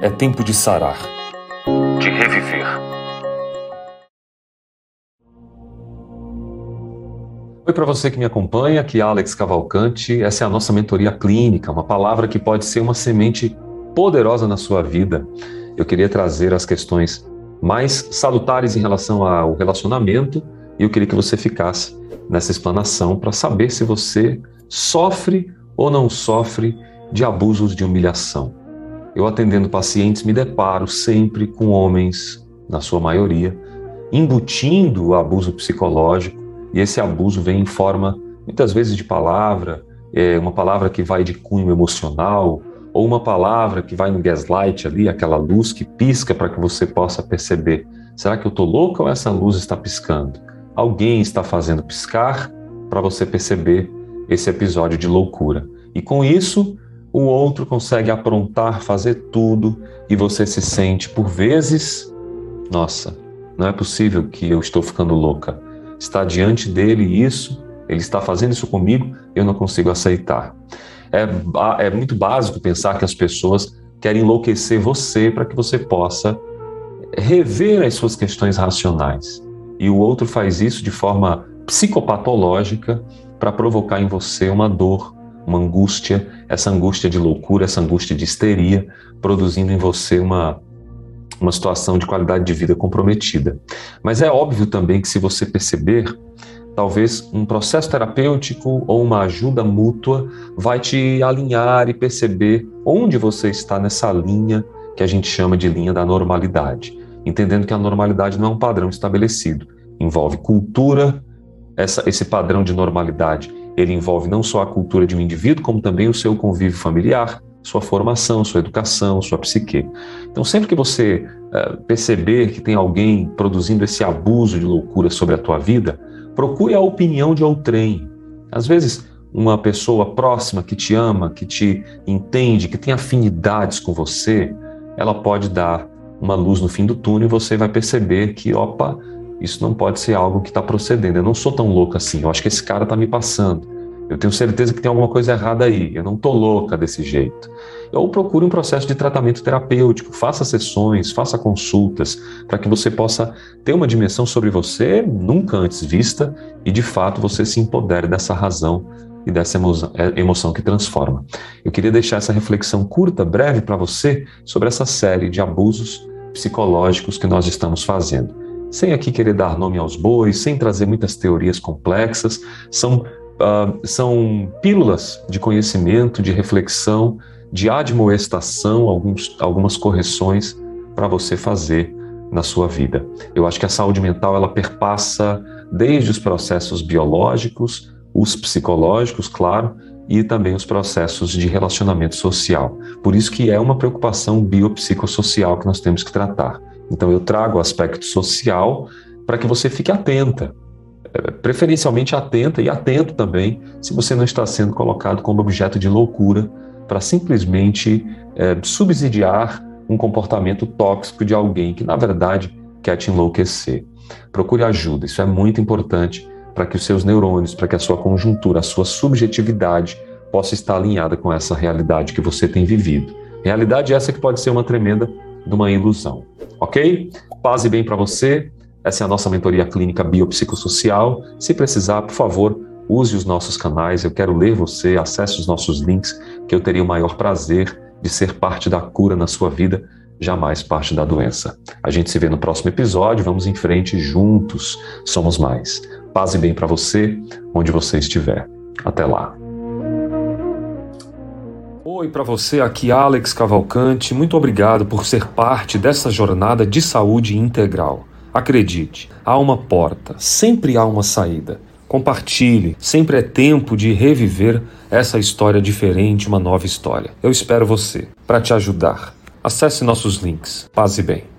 É tempo de sarar, de reviver. Oi para você que me acompanha, aqui é Alex Cavalcante. Essa é a nossa mentoria clínica, uma palavra que pode ser uma semente poderosa na sua vida. Eu queria trazer as questões mais salutares em relação ao relacionamento e eu queria que você ficasse nessa explanação para saber se você sofre ou não sofre de abusos de humilhação. Eu atendendo pacientes me deparo sempre com homens, na sua maioria, embutindo o abuso psicológico e esse abuso vem em forma muitas vezes de palavra, é uma palavra que vai de cunho emocional ou uma palavra que vai no gaslight ali, aquela luz que pisca para que você possa perceber, será que eu estou louca ou essa luz está piscando? Alguém está fazendo piscar para você perceber esse episódio de loucura. E com isso, o outro consegue aprontar, fazer tudo e você se sente por vezes, nossa, não é possível que eu estou ficando louca. Está diante dele isso, ele está fazendo isso comigo, eu não consigo aceitar. É, é muito básico pensar que as pessoas querem enlouquecer você para que você possa rever as suas questões racionais. E o outro faz isso de forma psicopatológica para provocar em você uma dor, uma angústia, essa angústia de loucura, essa angústia de histeria, produzindo em você uma, uma situação de qualidade de vida comprometida. Mas é óbvio também que se você perceber, talvez um processo terapêutico ou uma ajuda mútua vai te alinhar e perceber onde você está nessa linha que a gente chama de linha da normalidade, entendendo que a normalidade não é um padrão estabelecido, envolve cultura, essa, esse padrão de normalidade ele envolve não só a cultura de um indivíduo, como também o seu convívio familiar, sua formação, sua educação, sua psique. Então, sempre que você uh, perceber que tem alguém produzindo esse abuso de loucura sobre a tua vida, procure a opinião de outrem. Às vezes, uma pessoa próxima que te ama, que te entende, que tem afinidades com você, ela pode dar uma luz no fim do túnel e você vai perceber que, opa, isso não pode ser algo que está procedendo. Eu não sou tão louca assim. Eu acho que esse cara está me passando. Eu tenho certeza que tem alguma coisa errada aí. Eu não estou louca desse jeito. Ou procure um processo de tratamento terapêutico. Faça sessões, faça consultas, para que você possa ter uma dimensão sobre você nunca antes vista e, de fato, você se empodere dessa razão e dessa é, emoção que transforma. Eu queria deixar essa reflexão curta, breve para você sobre essa série de abusos psicológicos que nós estamos fazendo sem aqui querer dar nome aos bois, sem trazer muitas teorias complexas, são, uh, são pílulas de conhecimento, de reflexão, de admoestação, alguns, algumas correções para você fazer na sua vida. Eu acho que a saúde mental ela perpassa desde os processos biológicos, os psicológicos, claro, e também os processos de relacionamento social. Por isso que é uma preocupação biopsicossocial que nós temos que tratar. Então eu trago o aspecto social para que você fique atenta, preferencialmente atenta e atento também se você não está sendo colocado como objeto de loucura para simplesmente é, subsidiar um comportamento tóxico de alguém que na verdade quer te enlouquecer. Procure ajuda, isso é muito importante para que os seus neurônios, para que a sua conjuntura, a sua subjetividade possa estar alinhada com essa realidade que você tem vivido. Realidade essa que pode ser uma tremenda de uma ilusão. Ok? Paz e bem para você. Essa é a nossa mentoria clínica biopsicossocial. Se precisar, por favor, use os nossos canais. Eu quero ler você, acesse os nossos links, que eu teria o maior prazer de ser parte da cura na sua vida, jamais parte da doença. A gente se vê no próximo episódio. Vamos em frente juntos. Somos mais. Paz e bem para você, onde você estiver. Até lá. Oi para você, aqui Alex Cavalcante. Muito obrigado por ser parte dessa jornada de saúde integral. Acredite, há uma porta, sempre há uma saída. Compartilhe, sempre é tempo de reviver essa história diferente, uma nova história. Eu espero você para te ajudar. Acesse nossos links. Paz e bem.